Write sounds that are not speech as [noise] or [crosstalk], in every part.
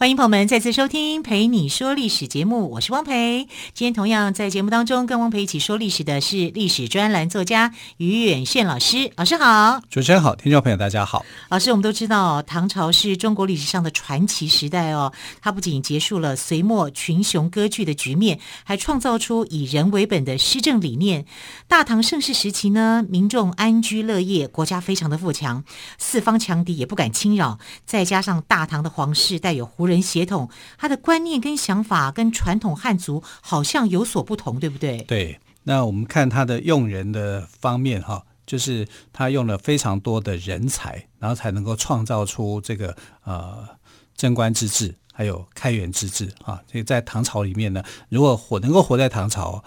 欢迎朋友们再次收听《陪你说历史》节目，我是汪培。今天同样在节目当中跟汪培一起说历史的是历史专栏作家于远炫老师。老师好，主持人好，听众朋友大家好。老师，我们都知道唐朝是中国历史上的传奇时代哦，它不仅结束了隋末群雄割据的局面，还创造出以人为本的施政理念。大唐盛世时期呢，民众安居乐业，国家非常的富强，四方强敌也不敢侵扰。再加上大唐的皇室带有胡人血统，他的观念跟想法跟传统汉族好像有所不同，对不对？对，那我们看他的用人的方面哈，就是他用了非常多的人才，然后才能够创造出这个呃贞观之治，还有开元之治啊。所以在唐朝里面呢，如果活能够活在唐朝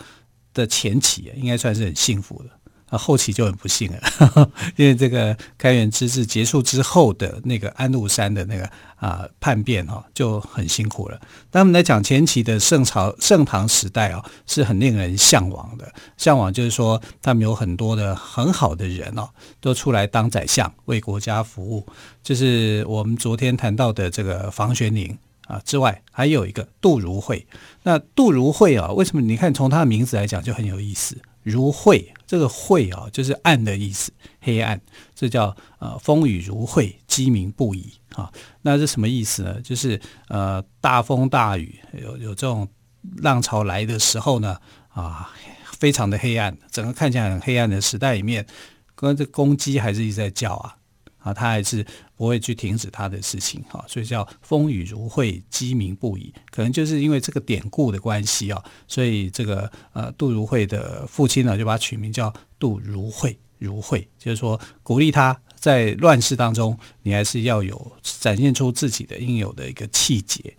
的前期，应该算是很幸福的。后期就很不幸了，[laughs] 因为这个开元之治结束之后的那个安禄山的那个啊叛变哈，就很辛苦了。但我们来讲前期的盛朝盛唐时代啊，是很令人向往的。向往就是说，他们有很多的很好的人哦，都出来当宰相，为国家服务。就是我们昨天谈到的这个房玄龄啊之外，还有一个杜如晦。那杜如晦啊，为什么？你看从他的名字来讲就很有意思。如晦，这个晦啊，就是暗的意思，黑暗，这叫呃风雨如晦，鸡鸣不已啊。那是什么意思呢？就是呃大风大雨，有有这种浪潮来的时候呢，啊，非常的黑暗，整个看起来很黑暗的时代里面，跟这公鸡还是一直在叫啊。啊，他还是不会去停止他的事情，哈，所以叫风雨如晦，鸡鸣不已。可能就是因为这个典故的关系啊，所以这个呃杜如晦的父亲呢，就把他取名叫杜如晦，如晦，就是说鼓励他在乱世当中，你还是要有展现出自己的应有的一个气节，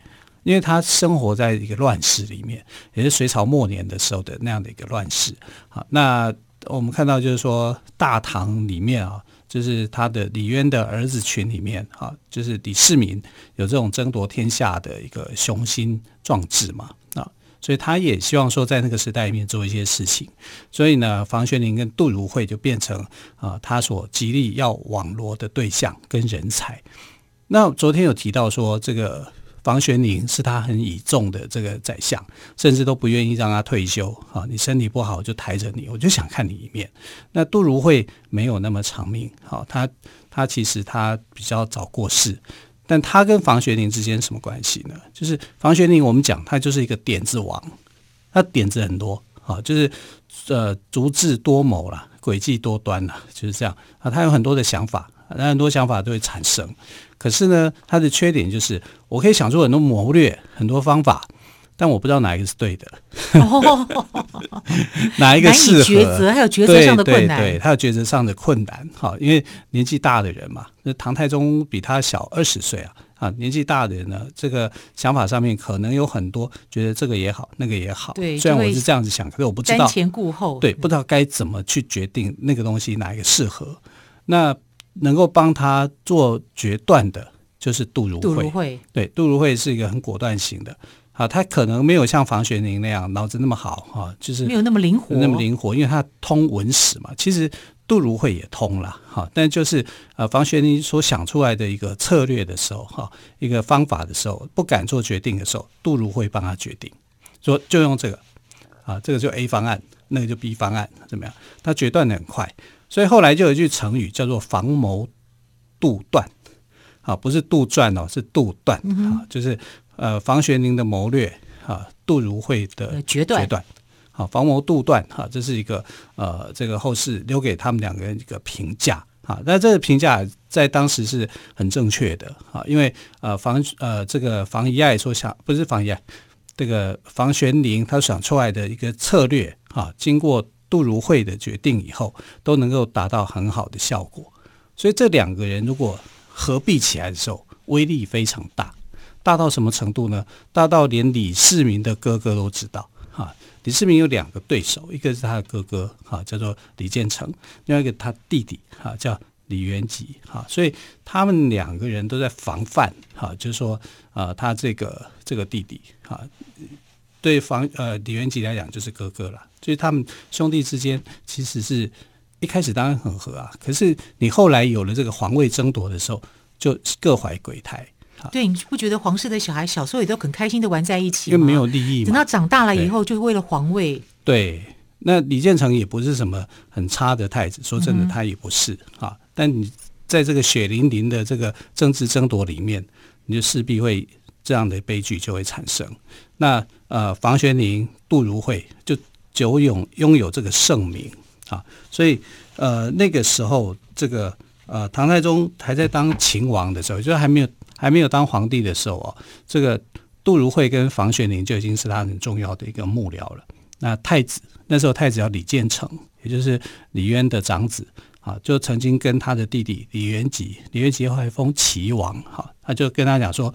因为他生活在一个乱世里面，也是隋朝末年的时候的那样的一个乱世。好，那我们看到就是说大唐里面啊。就是他的李渊的儿子群里面，哈，就是李世民有这种争夺天下的一个雄心壮志嘛，啊，所以他也希望说在那个时代里面做一些事情，所以呢，房玄龄跟杜如晦就变成啊他所极力要网罗的对象跟人才。那昨天有提到说这个。房玄龄是他很倚重的这个宰相，甚至都不愿意让他退休啊！你身体不好就抬着你，我就想看你一面。那杜如晦没有那么长命，好，他他其实他比较早过世，但他跟房玄龄之间什么关系呢？就是房玄龄，我们讲他就是一个点子王，他点子很多啊，就是呃足智多谋啦，诡计多端啦，就是这样啊，他有很多的想法。很多想法都会产生，可是呢，他的缺点就是我可以想出很多谋略、很多方法，但我不知道哪一个是对的，哦、[laughs] 哪一个适合？抉择还有抉择上的困难，对，对，对，他有抉择上的困难。好，因为年纪大的人嘛，那唐太宗比他小二十岁啊，啊，年纪大的人呢，这个想法上面可能有很多，觉得这个也好，那个也好。对，虽然我是这样子想，可是我不知道瞻前顾后，对，不知道该怎么去决定那个东西哪一个适合。那能够帮他做决断的，就是杜如晦。杜如晦对，杜如晦是一个很果断型的。好，他可能没有像房玄龄那样脑子那么好哈，就是没有那么灵活，那么灵活，因为他通文史嘛。其实杜如晦也通了哈，但就是呃，房玄龄所想出来的一个策略的时候哈，一个方法的时候，不敢做决定的时候，杜如晦帮他决定，说就用这个啊，这个就 A 方案，那个就 B 方案，怎么样？他决断的很快。所以后来就有一句成语叫做“房谋杜断”，啊，不是杜撰哦，是杜断。啊，就是呃房玄龄的谋略啊，杜如晦的决断，决断，好，房谋杜断哈，这是一个呃这个后世留给他们两个人一个评价。啊，那这个评价在当时是很正确的。啊，因为呃房呃这个房遗爱所想不是房遗爱，这个房玄龄他想出来的一个策略啊，经过。杜如晦的决定以后都能够达到很好的效果，所以这两个人如果合璧起来的时候，威力非常大，大到什么程度呢？大到连李世民的哥哥都知道哈。李世民有两个对手，一个是他的哥哥哈，叫做李建成；另外一个他弟弟哈，叫李元吉哈。所以他们两个人都在防范哈，就是说啊，他这个这个弟弟哈，对房呃李元吉来讲就是哥哥了。所以他们兄弟之间其实是一开始当然很和啊，可是你后来有了这个皇位争夺的时候，就各怀鬼胎。对，你不觉得皇室的小孩小时候也都很开心的玩在一起吗？因为没有利益嘛。等到长大了以后，就为了皇位。对，那李建成也不是什么很差的太子，说真的，他也不是啊、嗯。但你在这个血淋淋的这个政治争夺里面，你就势必会这样的悲剧就会产生。那呃，房玄龄、杜如晦就久拥拥有这个盛名啊，所以呃那个时候这个呃唐太宗还在当秦王的时候，就还没有。还没有当皇帝的时候哦，这个杜如晦跟房玄龄就已经是他很重要的一个幕僚了。那太子那时候太子叫李建成，也就是李渊的长子啊，就曾经跟他的弟弟李元吉，李元吉后来封齐王哈，他就跟他讲说，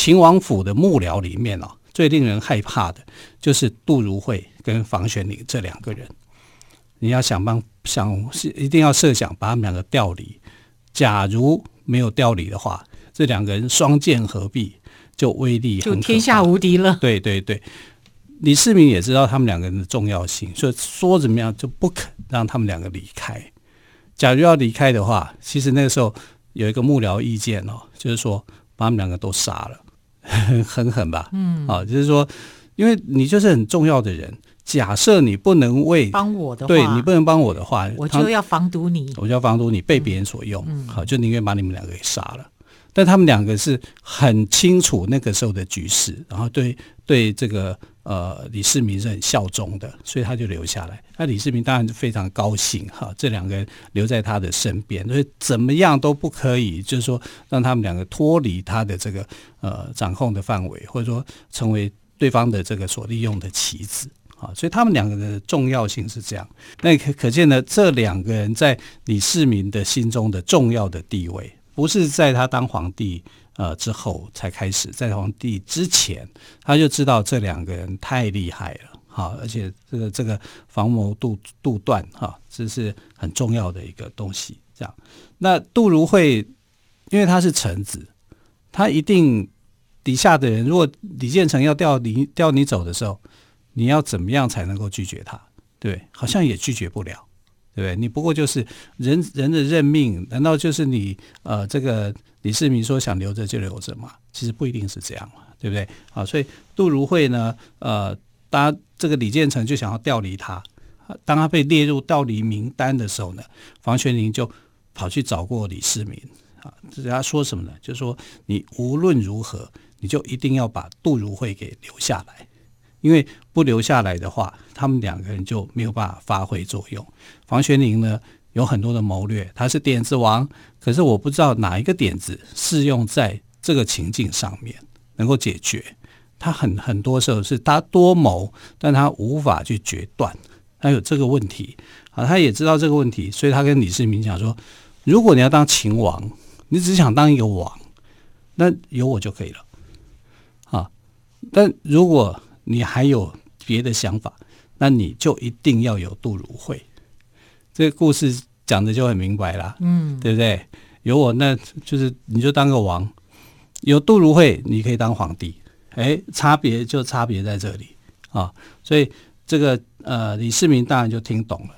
秦王府的幕僚里面哦，最令人害怕的就是杜如晦跟房玄龄这两个人。你要想办想是一定要设想把他们两个调离，假如没有调离的话。这两个人双剑合璧，就威力就天下无敌了。对对对，李世民也知道他们两个人的重要性，所以说怎么样就不肯让他们两个离开。假如要离开的话，其实那个时候有一个幕僚意见哦，就是说把他们两个都杀了，[laughs] 狠狠吧。嗯，啊，就是说，因为你就是很重要的人，假设你不能为帮我的话，对你不能帮我的话，我就要防堵你，我就要防堵你被别人所用。嗯，好，就宁愿把你们两个给杀了。但他们两个是很清楚那个时候的局势，然后对对这个呃李世民是很效忠的，所以他就留下来。那李世民当然是非常高兴哈，这两个人留在他的身边，所以怎么样都不可以，就是说让他们两个脱离他的这个呃掌控的范围，或者说成为对方的这个所利用的棋子啊。所以他们两个人的重要性是这样。那可可见呢，这两个人在李世民的心中的重要的地位。不是在他当皇帝呃之后才开始，在皇帝之前他就知道这两个人太厉害了，哈，而且这个这个防谋杜杜断哈，这是很重要的一个东西。这样，那杜如晦因为他是臣子，他一定底下的人，如果李建成要调你调你走的时候，你要怎么样才能够拒绝他？对，好像也拒绝不了。对不对？你不过就是人人的任命，难道就是你呃这个李世民说想留着就留着吗？其实不一定是这样嘛，对不对？好，所以杜如晦呢，呃，当这个李建成就想要调离他，当他被列入调离名单的时候呢，房玄龄就跑去找过李世民啊，这他说什么呢？就是说你无论如何，你就一定要把杜如晦给留下来。因为不留下来的话，他们两个人就没有办法发挥作用。房玄龄呢，有很多的谋略，他是点子王，可是我不知道哪一个点子适用在这个情境上面能够解决。他很很多时候是他多谋，但他无法去决断，他有这个问题啊，他也知道这个问题，所以他跟李世民讲说：如果你要当秦王，你只想当一个王，那有我就可以了啊。但如果你还有别的想法，那你就一定要有杜如晦。这个故事讲的就很明白了，嗯，对不对？有我，那就是你就当个王；有杜如晦，你可以当皇帝。哎，差别就差别在这里啊！所以这个呃，李世民当然就听懂了，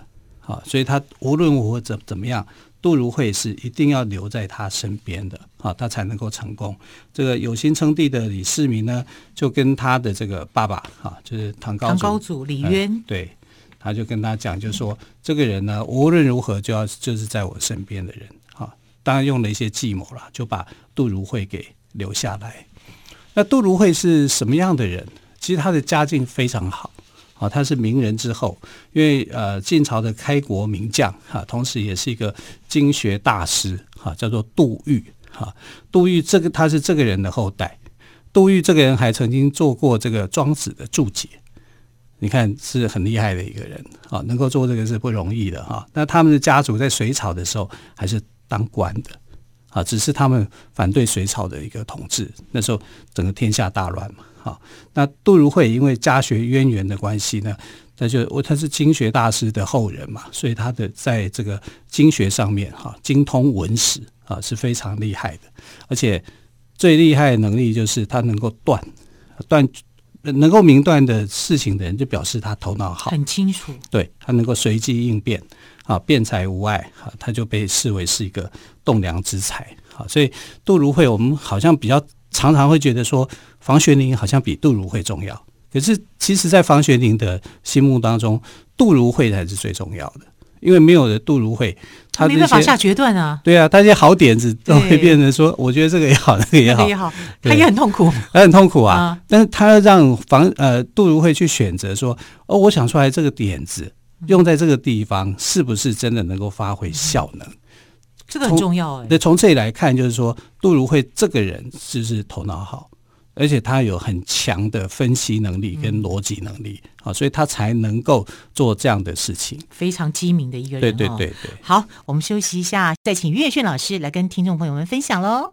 啊，所以他无论如何怎怎么样。杜如晦是一定要留在他身边的啊，他才能够成功。这个有心称帝的李世民呢，就跟他的这个爸爸啊，就是唐高祖，唐高祖李渊，嗯，对，他就跟他讲，就是说这个人呢，无论如何就要就是在我身边的人啊。当然用了一些计谋了，就把杜如晦给留下来。那杜如晦是什么样的人？其实他的家境非常好。啊，他是名人之后，因为呃晋朝的开国名将哈，同时也是一个经学大师哈，叫做杜预哈。杜预这个他是这个人的后代，杜预这个人还曾经做过这个庄子的注解，你看是很厉害的一个人啊，能够做这个是不容易的哈。那他们的家族在隋朝的时候还是当官的啊，只是他们反对隋朝的一个统治，那时候整个天下大乱嘛哈。那杜如晦因为家学渊源的关系呢，那就我他是经学大师的后人嘛，所以他的在这个经学上面哈，精通文史啊是非常厉害的。而且最厉害的能力就是他能够断断，能够明断的事情的人，就表示他头脑好，很清楚。对，他能够随机应变啊，辩才无碍啊，他就被视为是一个栋梁之才。好，所以杜如晦，我们好像比较常常会觉得说，房玄龄好像比杜如晦重要。可是，其实，在房玄龄的心目当中，杜如晦才是最重要的，因为没有了杜如晦，他没办法下决断啊。对啊，他一些好点子都会变成说，我觉得这个也好，那个也好，那个也好，他也很痛苦，他很痛苦啊。但是他让房呃杜如晦去选择说，哦，我想出来这个点子用在这个地方，是不是真的能够发挥效能？这个很重要哎。那从这里来看，就是说杜如晦这个人是不是头脑好，而且他有很强的分析能力跟逻辑能力啊，所以他才能够做这样的事情。非常机敏的一个人。对对对对。好，我们休息一下，再请岳迅老师来跟听众朋友们分享喽。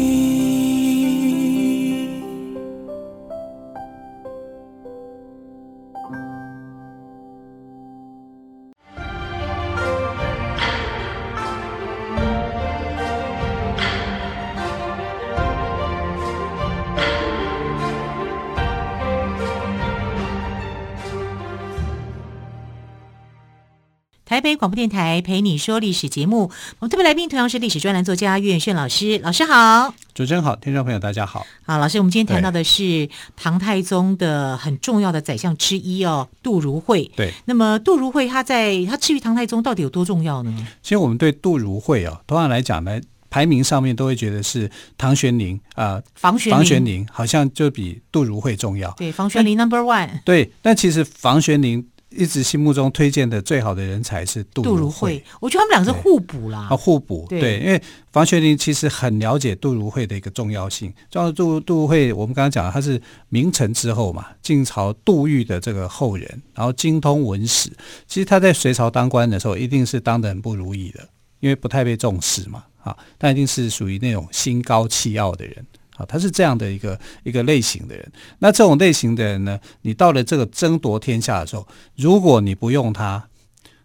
台北广播电台陪你说历史节目，我们特别来宾同样是历史专栏作家岳远炫老师，老师好，主持人好，听众朋友大家好。好，老师，我们今天谈到的是唐太宗的很重要的宰相之一哦，杜如晦。对，那么杜如晦他在他至于唐太宗到底有多重要呢？其实我们对杜如晦哦，通常来讲呢，排名上面都会觉得是唐玄龄啊，呃、房玄房玄龄好像就比杜如晦重要。对，房玄龄 number one。对，但其实房玄龄。一直心目中推荐的最好的人才是杜杜如晦，我觉得他们两个是互补啦。啊，互补对，因为房玄龄其实很了解杜如晦的一个重要性。像杜杜如晦，我们刚刚讲他是明成之后嘛，晋朝杜预的这个后人，然后精通文史。其实他在隋朝当官的时候，一定是当的很不如意的，因为不太被重视嘛。啊，他一定是属于那种心高气傲的人。他是这样的一个一个类型的人，那这种类型的人呢，你到了这个争夺天下的时候，如果你不用他，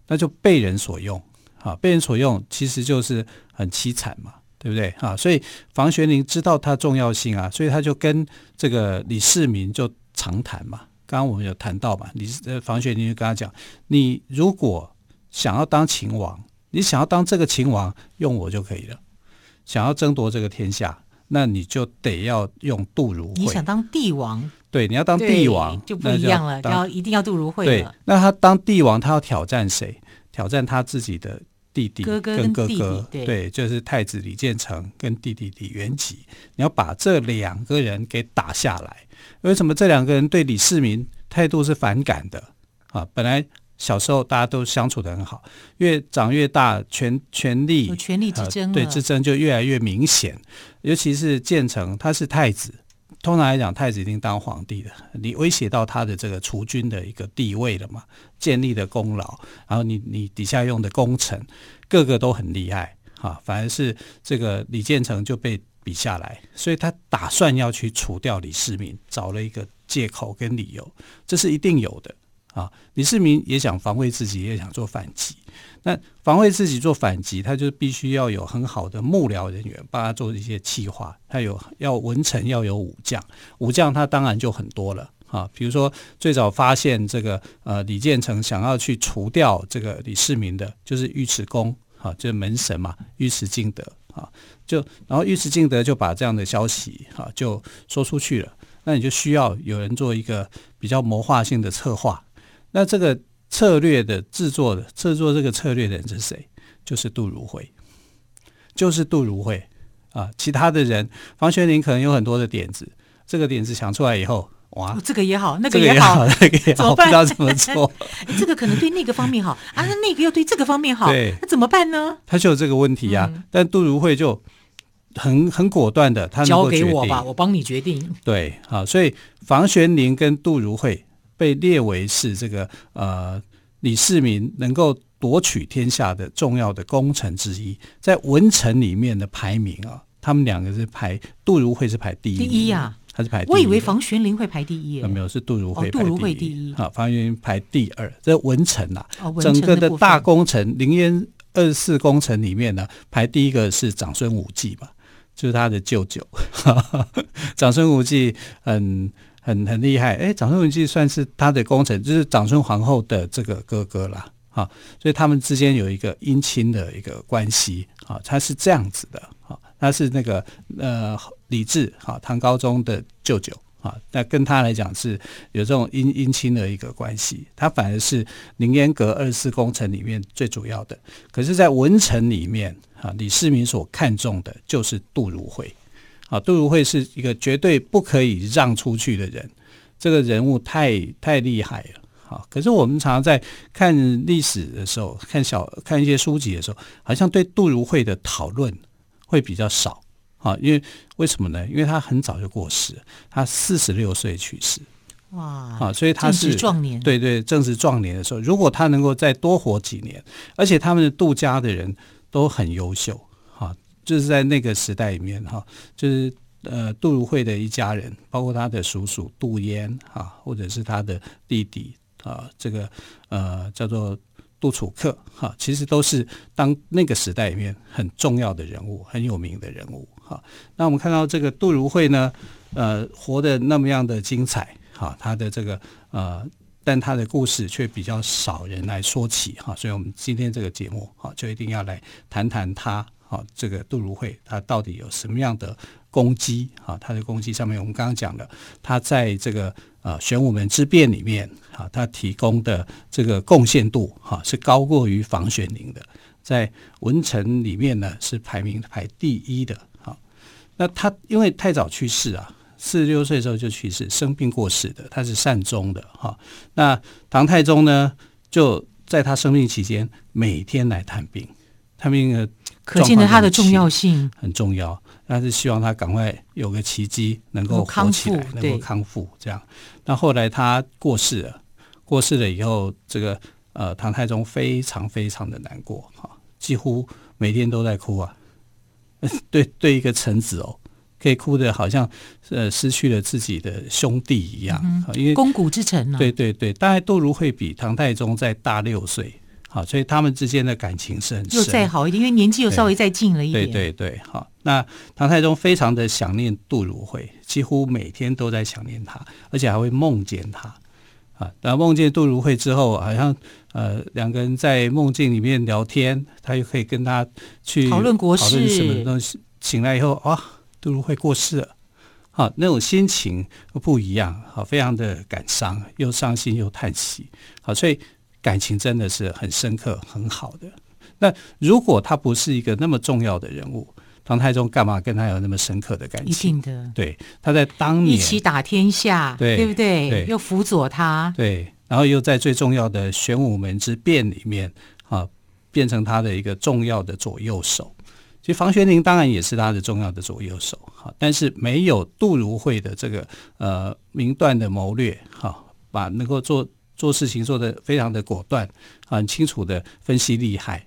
那就被人所用，啊，被人所用其实就是很凄惨嘛，对不对？啊，所以房玄龄知道他重要性啊，所以他就跟这个李世民就长谈嘛。刚刚我们有谈到嘛，李呃房玄龄就跟他讲，你如果想要当秦王，你想要当这个秦王，用我就可以了。想要争夺这个天下。那你就得要用杜如晦。你想当帝王？对，你要当帝王就不一样了，要一定要杜如晦。对，那他当帝王，他要挑战谁？挑战他自己的弟弟跟哥哥，哥哥对，对，就是太子李建成跟弟弟李元吉。你要把这两个人给打下来。为什么这两个人对李世民态度是反感的？啊，本来。小时候大家都相处的很好，越长越大，权权力有权力之争，呃，对之争就越来越明显。尤其是建成，他是太子，通常来讲，太子一定当皇帝的，你威胁到他的这个储君的一个地位了嘛？建立的功劳，然后你你底下用的功臣，个个都很厉害哈，反而是这个李建成就被比下来，所以他打算要去除掉李世民，找了一个借口跟理由，这是一定有的。啊，李世民也想防卫自己，也想做反击。那防卫自己做反击，他就必须要有很好的幕僚人员帮他做一些企划。他有要文臣，要有武将，武将他当然就很多了。啊，比如说最早发现这个呃李建成想要去除掉这个李世民的，就是尉迟恭，啊，就是门神嘛，尉迟敬德啊，就然后尉迟敬德就把这样的消息啊就说出去了。那你就需要有人做一个比较谋划性的策划。那这个策略的制作的制作这个策略的人是谁？就是杜如晦，就是杜如晦啊！其他的人，房玄龄可能有很多的点子，这个点子想出来以后哇，哦，这个也好，那个也好，[laughs] 那个也好，不知道怎么做。[laughs] 这个可能对那个方面好啊，那那个又对这个方面好，对，那怎么办呢？他就有这个问题啊。嗯、但杜如晦就很很果断的，他交给我吧，我帮你决定。对，好，所以房玄龄跟杜如晦被列为是这个呃李世民能够夺取天下的重要的功臣之一，在文臣里面的排名啊。他们两个是排，杜如晦是排第一，第一呀，他是排第一？我以为房玄龄会排第一，没有，是杜如晦，杜如晦第一，好，房玄龄排第二。这文臣呐，整个的大功臣，凌烟二十四功臣里面呢，排第一个是长孙无忌嘛，就是他的舅舅。[laughs] 长孙无忌很很很厉害，哎，长孙无忌算是他的功臣，就是长孙皇后的这个哥哥啦。啊，所以他们之间有一个姻亲的一个关系啊，他是这样子的啊。他是那个呃李治哈唐高宗的舅舅啊，那跟他来讲是有这种姻姻亲的一个关系。他反而是凌烟阁二十四功臣里面最主要的。可是，在文臣里面啊，李世民所看重的就是杜如晦啊。杜如晦是一个绝对不可以让出去的人，这个人物太太厉害了。好，可是我们常常在看历史的时候，看小看一些书籍的时候，好像对杜如晦的讨论。会比较少啊，因为为什么呢？因为他很早就过世，他四十六岁去世，哇啊，所以他是壮年，对对，正值壮年的时候，如果他能够再多活几年，而且他们的杜家的人都很优秀，哈，就是在那个时代里面哈，就是呃杜如晦的一家人，包括他的叔叔杜淹哈，或者是他的弟弟啊，这个呃叫做。杜楚客，哈，其实都是当那个时代里面很重要的人物，很有名的人物，哈。那我们看到这个杜如晦呢，呃，活得那么样的精彩，哈，他的这个呃，但他的故事却比较少人来说起，哈。所以我们今天这个节目，哈，就一定要来谈谈他，哈，这个杜如晦他到底有什么样的功绩，哈，他的功绩上面，我们刚刚讲了，他在这个。啊，玄武门之变里面，啊，他提供的这个贡献度，哈，是高过于房玄龄的，在文臣里面呢，是排名排第一的。好，那他因为太早去世啊，四十六岁的时候就去世，生病过世的，他是善终的。哈，那唐太宗呢，就在他生病期间每天来探病，探病，可见的它的重要性很重要。但是希望他赶快有个奇迹，能够活起来，能够康复。这样，那后来他过世了，过世了以后，这个呃，唐太宗非常非常的难过，哈，几乎每天都在哭啊。对 [laughs] 对，一个臣子哦，可以哭的好像呃失去了自己的兄弟一样，嗯、因为肱骨之臣呢。对对对，大概杜如晦比唐太宗再大六岁。好，所以他们之间的感情是很深，又再好一点，因为年纪又稍微再近了一点。对对对，好，那唐太宗非常的想念杜如晦，几乎每天都在想念他，而且还会梦见他。啊，然后梦见杜如晦之后，好像呃两个人在梦境里面聊天，他又可以跟他去讨论国事，讨论什么东西。醒来以后，啊，杜如晦过世了，好，那种心情不一样，好，非常的感伤，又伤心又叹息。好，所以。感情真的是很深刻、很好的。那如果他不是一个那么重要的人物，唐太宗干嘛跟他有那么深刻的感情？一定的。对，他在当年一起打天下，对，对不对？对，又辅佐他，对，然后又在最重要的玄武门之变里面啊，变成他的一个重要的左右手。其实房玄龄当然也是他的重要的左右手，哈，但是没有杜如晦的这个呃明断的谋略，哈，把能够做。做事情做得非常的果断，很清楚的分析利害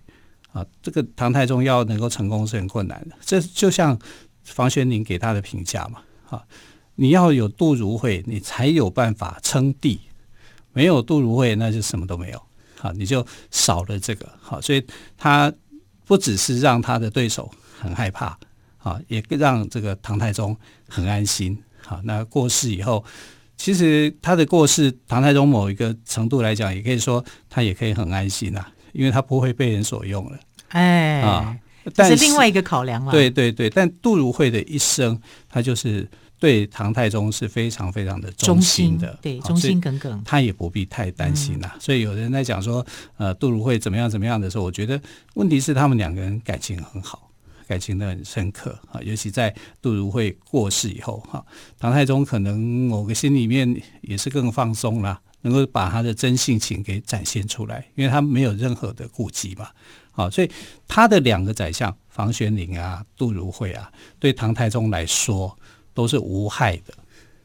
啊！这个唐太宗要能够成功是很困难的。这就像房玄龄给他的评价嘛，啊，你要有杜如晦，你才有办法称帝；没有杜如晦，那就什么都没有。好，你就少了这个。好，所以他不只是让他的对手很害怕，啊，也让这个唐太宗很安心。好，那过世以后。其实他的过世，唐太宗某一个程度来讲，也可以说他也可以很安心呐，因为他不会被人所用了。哎，啊，这是另外一个考量了。对对对，但杜如晦的一生，他就是对唐太宗是非常非常的忠心的，对，忠心耿耿。他也不必太担心呐。嗯。所以有人在讲说，呃，杜如晦怎么样怎么样的时候，我觉得问题是他们两个人感情很好，感情都很深刻啊。尤其在杜如晦过世以后哈，唐太宗可能某个心里面也是更放松了，能够把他的真性情给展现出来，因为他没有任何的顾忌嘛。好，所以他的两个宰相房玄龄啊、杜如晦啊，对唐太宗来说都是无害的。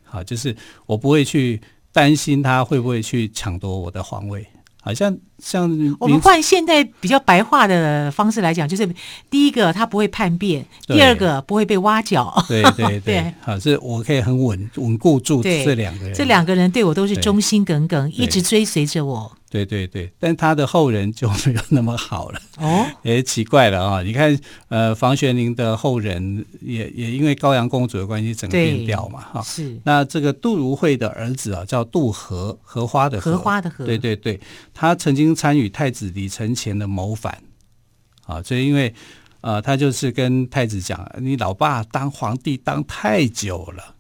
好，就是我不会去担心他会不会去抢夺我的皇位。好像像我们换现代比较白话的方式来讲，就是第一个他不会叛变，第二个不会被挖角。对对 [laughs] 对，好，是我可以很稳稳固住这两个人，这两个人对我都是忠心耿耿，一直追随着我。对对对，但他的后人就没有那么好了哦，[laughs] 也奇怪了啊！你看，呃，房玄龄的后人也也因为高阳公主的关系整个变掉嘛，哈。是。那这个杜如晦的儿子啊，叫杜和，荷花的荷，荷花的荷。对对对，他曾经参与太子李承乾的谋反，啊，所以因为呃，他就是跟太子讲，你老爸当皇帝当太久了。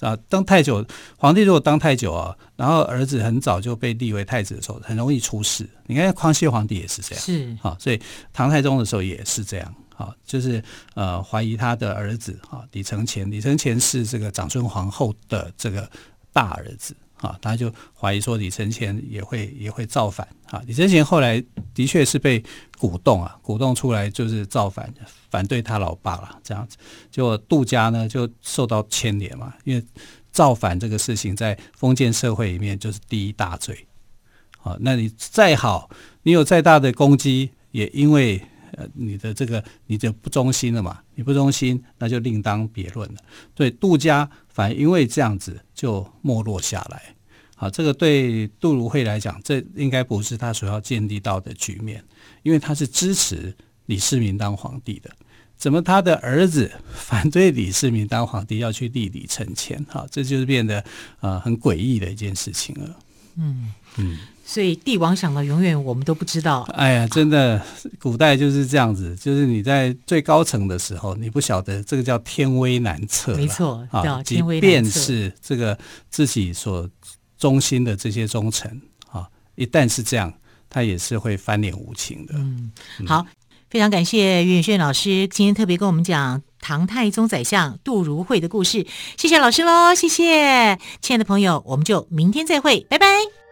啊，当太久，皇帝如果当太久啊，然后儿子很早就被立为太子的时候，很容易出事。你看康熙皇帝也是这样，是啊，所以唐太宗的时候也是这样，啊，就是呃怀疑他的儿子啊李承乾，李承乾是这个长孙皇后的这个大儿子。啊，他就怀疑说李承乾也会也会造反啊。李承乾后来的确是被鼓动啊，鼓动出来就是造反，反对他老爸了这样子。结果杜家呢就受到牵连嘛，因为造反这个事情在封建社会里面就是第一大罪。啊，那你再好，你有再大的功绩，也因为呃你的这个你就不忠心了嘛，你不忠心那就另当别论了。对杜家。反而因为这样子就没落下来，好，这个对杜如晦来讲，这应该不是他所要建立到的局面，因为他是支持李世民当皇帝的，怎么他的儿子反对李世民当皇帝，要去立李承乾？哈，这就是变得呃很诡异的一件事情了。嗯嗯。所以帝王想的永远我们都不知道。哎呀，真的，古代就是这样子，就是你在最高层的时候，你不晓得这个叫天威难测。没错，啊，即便是这个自己所忠心的这些忠臣啊，一旦是这样，他也是会翻脸无情的。嗯，好，非常感谢于宇炫老师今天特别跟我们讲唐太宗宰相杜如晦的故事，谢谢老师喽，谢谢，亲爱的朋友，我们就明天再会，拜拜。